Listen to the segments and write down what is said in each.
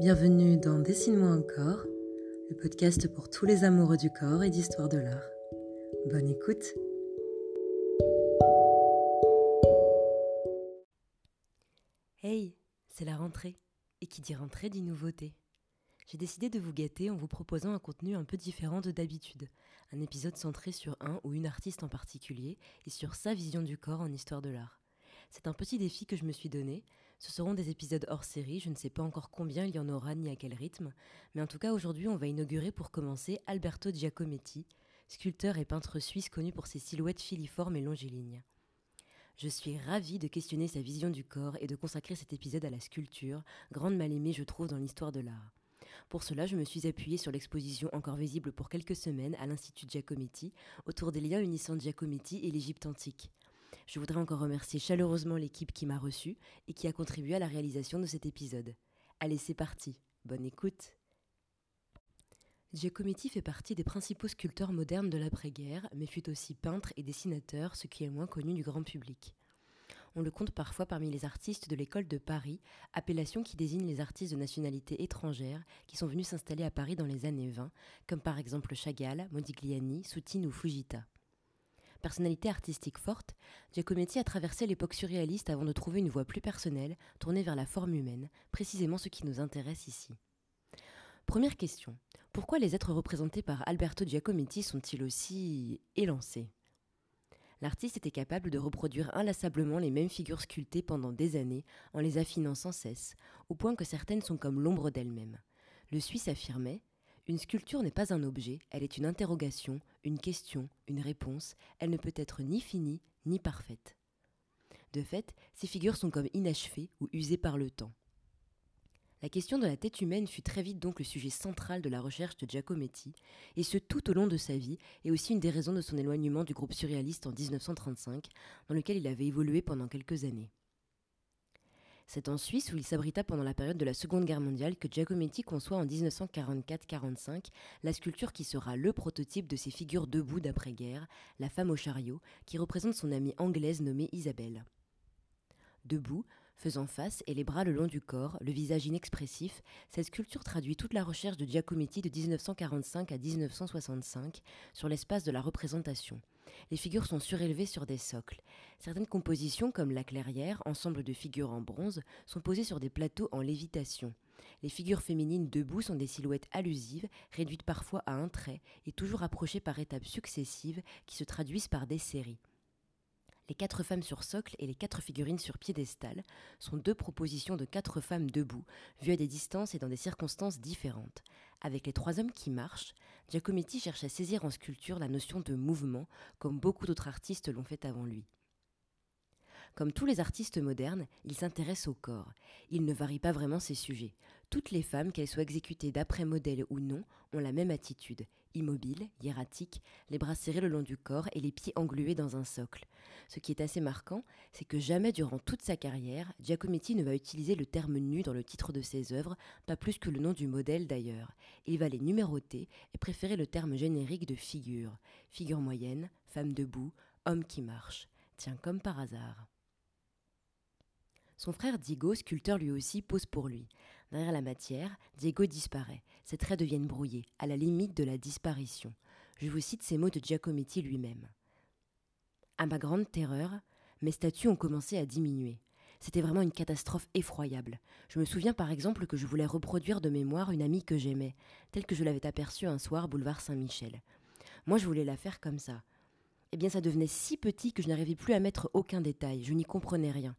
Bienvenue dans Dessine-moi encore, le podcast pour tous les amoureux du corps et d'histoire de l'art. Bonne écoute Hey, c'est la rentrée. Et qui dit rentrée dit nouveauté. J'ai décidé de vous gâter en vous proposant un contenu un peu différent de d'habitude. Un épisode centré sur un ou une artiste en particulier et sur sa vision du corps en histoire de l'art. C'est un petit défi que je me suis donné. Ce seront des épisodes hors série, je ne sais pas encore combien il y en aura ni à quel rythme, mais en tout cas aujourd'hui on va inaugurer pour commencer Alberto Giacometti, sculpteur et peintre suisse connu pour ses silhouettes filiformes et longilignes. Je suis ravie de questionner sa vision du corps et de consacrer cet épisode à la sculpture, grande mal aimée je trouve dans l'histoire de l'art. Pour cela, je me suis appuyée sur l'exposition encore visible pour quelques semaines à l'Institut Giacometti autour des liens unissant Giacometti et l'Égypte antique. Je voudrais encore remercier chaleureusement l'équipe qui m'a reçue et qui a contribué à la réalisation de cet épisode. Allez, c'est parti. Bonne écoute. Giacometti fait partie des principaux sculpteurs modernes de l'après-guerre, mais fut aussi peintre et dessinateur, ce qui est moins connu du grand public. On le compte parfois parmi les artistes de l'école de Paris, appellation qui désigne les artistes de nationalité étrangère qui sont venus s'installer à Paris dans les années 20, comme par exemple Chagall, Modigliani, Soutine ou Fujita. Personnalité artistique forte, Giacometti a traversé l'époque surréaliste avant de trouver une voie plus personnelle, tournée vers la forme humaine, précisément ce qui nous intéresse ici. Première question. Pourquoi les êtres représentés par Alberto Giacometti sont-ils aussi élancés? L'artiste était capable de reproduire inlassablement les mêmes figures sculptées pendant des années en les affinant sans cesse, au point que certaines sont comme l'ombre d'elles-mêmes. Le Suisse affirmait Une sculpture n'est pas un objet, elle est une interrogation, une question, une réponse, elle ne peut être ni finie ni parfaite. De fait, ces figures sont comme inachevées ou usées par le temps. La question de la tête humaine fut très vite donc le sujet central de la recherche de Giacometti, et ce tout au long de sa vie, et aussi une des raisons de son éloignement du groupe surréaliste en 1935, dans lequel il avait évolué pendant quelques années. C'est en Suisse où il s'abrita pendant la période de la Seconde Guerre mondiale que Giacometti conçoit en 1944-45 la sculpture qui sera le prototype de ses figures debout d'après-guerre, la femme au chariot, qui représente son amie anglaise nommée Isabelle. Debout, Faisant face et les bras le long du corps, le visage inexpressif, cette sculpture traduit toute la recherche de Giacometti de 1945 à 1965 sur l'espace de la représentation. Les figures sont surélevées sur des socles. Certaines compositions, comme la clairière, ensemble de figures en bronze, sont posées sur des plateaux en lévitation. Les figures féminines debout sont des silhouettes allusives, réduites parfois à un trait et toujours approchées par étapes successives qui se traduisent par des séries. Les quatre femmes sur socle et les quatre figurines sur piédestal sont deux propositions de quatre femmes debout, vues à des distances et dans des circonstances différentes. Avec les trois hommes qui marchent, Giacometti cherche à saisir en sculpture la notion de mouvement, comme beaucoup d'autres artistes l'ont fait avant lui. Comme tous les artistes modernes, il s'intéresse au corps. Il ne varie pas vraiment ses sujets. Toutes les femmes, qu'elles soient exécutées d'après modèle ou non, ont la même attitude, immobile, hiératique, les bras serrés le long du corps et les pieds englués dans un socle. Ce qui est assez marquant, c'est que jamais durant toute sa carrière, Giacometti ne va utiliser le terme nu dans le titre de ses œuvres, pas plus que le nom du modèle d'ailleurs. Il va les numéroter et préférer le terme générique de figure. Figure moyenne, femme debout, homme qui marche. Tiens, comme par hasard. Son frère Diego, sculpteur lui aussi, pose pour lui. Derrière la matière, Diego disparaît. Ses traits deviennent brouillés, à la limite de la disparition. Je vous cite ces mots de Giacometti lui-même. À ma grande terreur, mes statues ont commencé à diminuer. C'était vraiment une catastrophe effroyable. Je me souviens par exemple que je voulais reproduire de mémoire une amie que j'aimais, telle que je l'avais aperçue un soir boulevard Saint-Michel. Moi je voulais la faire comme ça. Eh bien ça devenait si petit que je n'arrivais plus à mettre aucun détail, je n'y comprenais rien.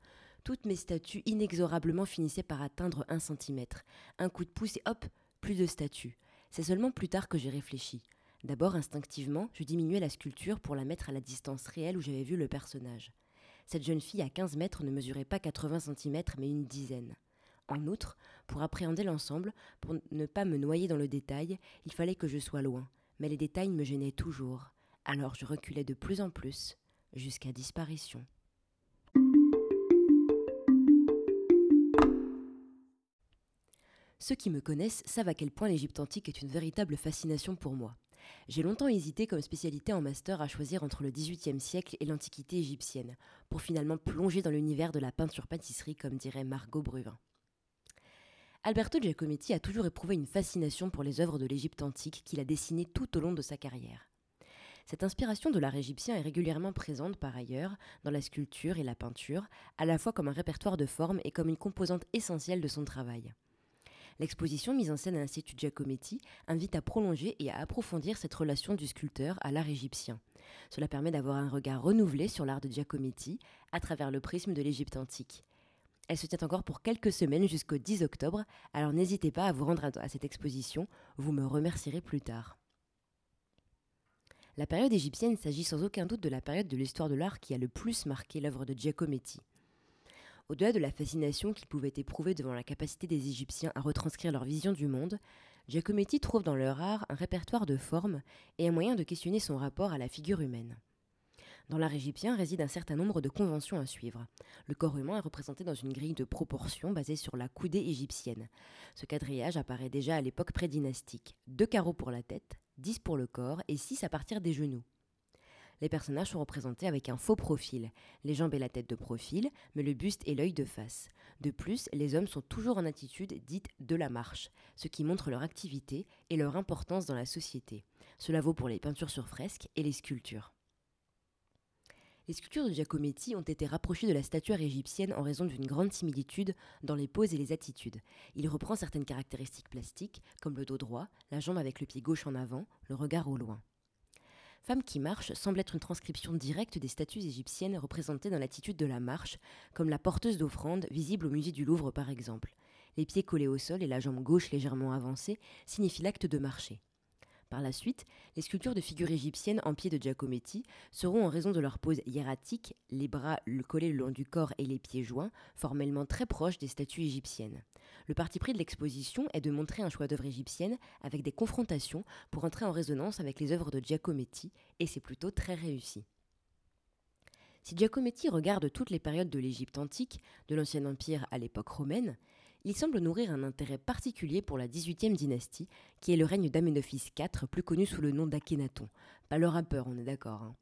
Toutes mes statues inexorablement finissaient par atteindre un centimètre. Un coup de pouce et hop, plus de statues. C'est seulement plus tard que j'ai réfléchi. D'abord, instinctivement, je diminuais la sculpture pour la mettre à la distance réelle où j'avais vu le personnage. Cette jeune fille à 15 mètres ne mesurait pas 80 cm mais une dizaine. En outre, pour appréhender l'ensemble, pour ne pas me noyer dans le détail, il fallait que je sois loin, mais les détails me gênaient toujours. Alors je reculais de plus en plus, jusqu'à disparition. Ceux qui me connaissent savent à quel point l'Égypte antique est une véritable fascination pour moi. J'ai longtemps hésité comme spécialité en master à choisir entre le XVIIIe siècle et l'Antiquité égyptienne, pour finalement plonger dans l'univers de la peinture-pâtisserie, comme dirait Margot Bruvin. Alberto Giacometti a toujours éprouvé une fascination pour les œuvres de l'Égypte antique qu'il a dessinées tout au long de sa carrière. Cette inspiration de l'art égyptien est régulièrement présente par ailleurs dans la sculpture et la peinture, à la fois comme un répertoire de formes et comme une composante essentielle de son travail. L'exposition mise en scène à l'Institut Giacometti invite à prolonger et à approfondir cette relation du sculpteur à l'art égyptien. Cela permet d'avoir un regard renouvelé sur l'art de Giacometti à travers le prisme de l'Égypte antique. Elle se tient encore pour quelques semaines jusqu'au 10 octobre, alors n'hésitez pas à vous rendre à cette exposition, vous me remercierez plus tard. La période égyptienne s'agit sans aucun doute de la période de l'histoire de l'art qui a le plus marqué l'œuvre de Giacometti. Au-delà de la fascination qu'il pouvait éprouver devant la capacité des Égyptiens à retranscrire leur vision du monde, Giacometti trouve dans leur art un répertoire de formes et un moyen de questionner son rapport à la figure humaine. Dans l'art égyptien réside un certain nombre de conventions à suivre. Le corps humain est représenté dans une grille de proportions basée sur la coudée égyptienne. Ce quadrillage apparaît déjà à l'époque prédynastique. Deux carreaux pour la tête, dix pour le corps et six à partir des genoux les personnages sont représentés avec un faux profil, les jambes et la tête de profil, mais le buste et l'œil de face. De plus, les hommes sont toujours en attitude dite de la marche, ce qui montre leur activité et leur importance dans la société. Cela vaut pour les peintures sur fresques et les sculptures. Les sculptures de Giacometti ont été rapprochées de la statuaire égyptienne en raison d'une grande similitude dans les poses et les attitudes. Il reprend certaines caractéristiques plastiques, comme le dos droit, la jambe avec le pied gauche en avant, le regard au loin. Femme qui marche semble être une transcription directe des statues égyptiennes représentées dans l'attitude de la marche, comme la porteuse d'offrande visible au musée du Louvre par exemple. Les pieds collés au sol et la jambe gauche légèrement avancée signifient l'acte de marcher. Par la suite, les sculptures de figures égyptiennes en pied de Giacometti seront en raison de leur pose hiératique, les bras collés le long du corps et les pieds joints, formellement très proches des statues égyptiennes. Le parti pris de l'exposition est de montrer un choix d'œuvres égyptiennes avec des confrontations pour entrer en résonance avec les œuvres de Giacometti, et c'est plutôt très réussi. Si Giacometti regarde toutes les périodes de l'Égypte antique, de l'Ancien Empire à l'époque romaine, il semble nourrir un intérêt particulier pour la 18e dynastie, qui est le règne d'Amenophis IV, plus connu sous le nom d'Akhenaton. Pas le rappeur, on est d'accord. Hein.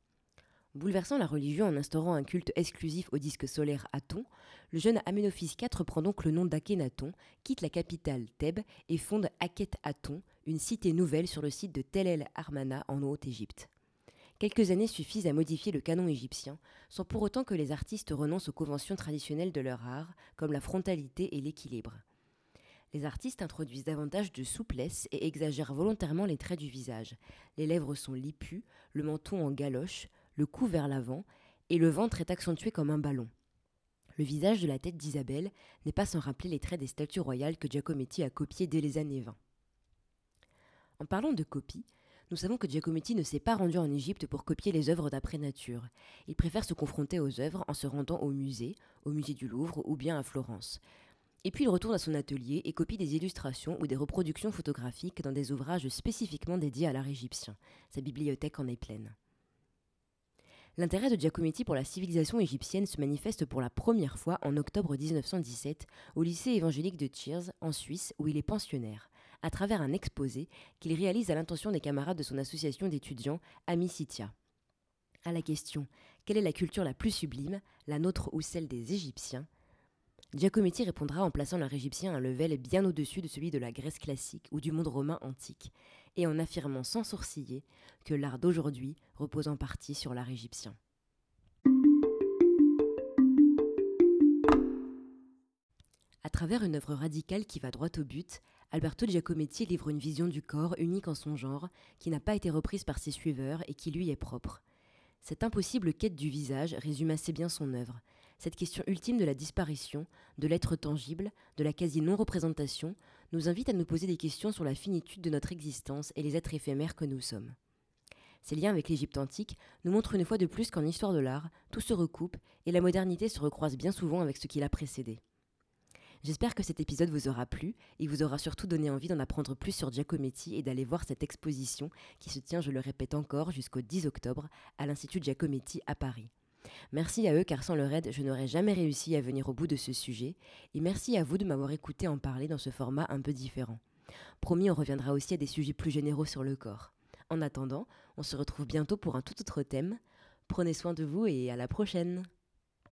Bouleversant la religion en instaurant un culte exclusif au disque solaire Aton, le jeune Amenophis IV prend donc le nom d'Akhenaton, quitte la capitale Thèbes et fonde Akhet Aton, une cité nouvelle sur le site de Tel el Armana en Haute-Égypte. Quelques années suffisent à modifier le canon égyptien, sans pour autant que les artistes renoncent aux conventions traditionnelles de leur art, comme la frontalité et l'équilibre. Les artistes introduisent davantage de souplesse et exagèrent volontairement les traits du visage. Les lèvres sont lipues, le menton en galoche, le cou vers l'avant, et le ventre est accentué comme un ballon. Le visage de la tête d'Isabelle n'est pas sans rappeler les traits des statues royales que Giacometti a copiées dès les années 20. En parlant de copie, nous savons que Giacometti ne s'est pas rendu en Égypte pour copier les œuvres d'après nature. Il préfère se confronter aux œuvres en se rendant au musée, au musée du Louvre ou bien à Florence. Et puis il retourne à son atelier et copie des illustrations ou des reproductions photographiques dans des ouvrages spécifiquement dédiés à l'art égyptien. Sa bibliothèque en est pleine. L'intérêt de Giacometti pour la civilisation égyptienne se manifeste pour la première fois en octobre 1917 au lycée évangélique de Cheers, en Suisse, où il est pensionnaire à travers un exposé qu'il réalise à l'intention des camarades de son association d'étudiants Amicitia. À la question Quelle est la culture la plus sublime, la nôtre ou celle des Égyptiens? Giacometti répondra en plaçant l'art égyptien à un level bien au-dessus de celui de la Grèce classique ou du monde romain antique, et en affirmant sans sourciller que l'art d'aujourd'hui repose en partie sur l'art égyptien. À travers une œuvre radicale qui va droit au but, Alberto Giacometti livre une vision du corps unique en son genre, qui n'a pas été reprise par ses suiveurs et qui lui est propre. Cette impossible quête du visage résume assez bien son œuvre. Cette question ultime de la disparition, de l'être tangible, de la quasi-non-représentation, nous invite à nous poser des questions sur la finitude de notre existence et les êtres éphémères que nous sommes. Ces liens avec l'Égypte antique nous montrent une fois de plus qu'en histoire de l'art, tout se recoupe et la modernité se recroise bien souvent avec ce qui l'a précédé. J'espère que cet épisode vous aura plu et vous aura surtout donné envie d'en apprendre plus sur Giacometti et d'aller voir cette exposition qui se tient, je le répète encore, jusqu'au 10 octobre à l'Institut Giacometti à Paris. Merci à eux car sans leur aide, je n'aurais jamais réussi à venir au bout de ce sujet et merci à vous de m'avoir écouté en parler dans ce format un peu différent. Promis, on reviendra aussi à des sujets plus généraux sur le corps. En attendant, on se retrouve bientôt pour un tout autre thème. Prenez soin de vous et à la prochaine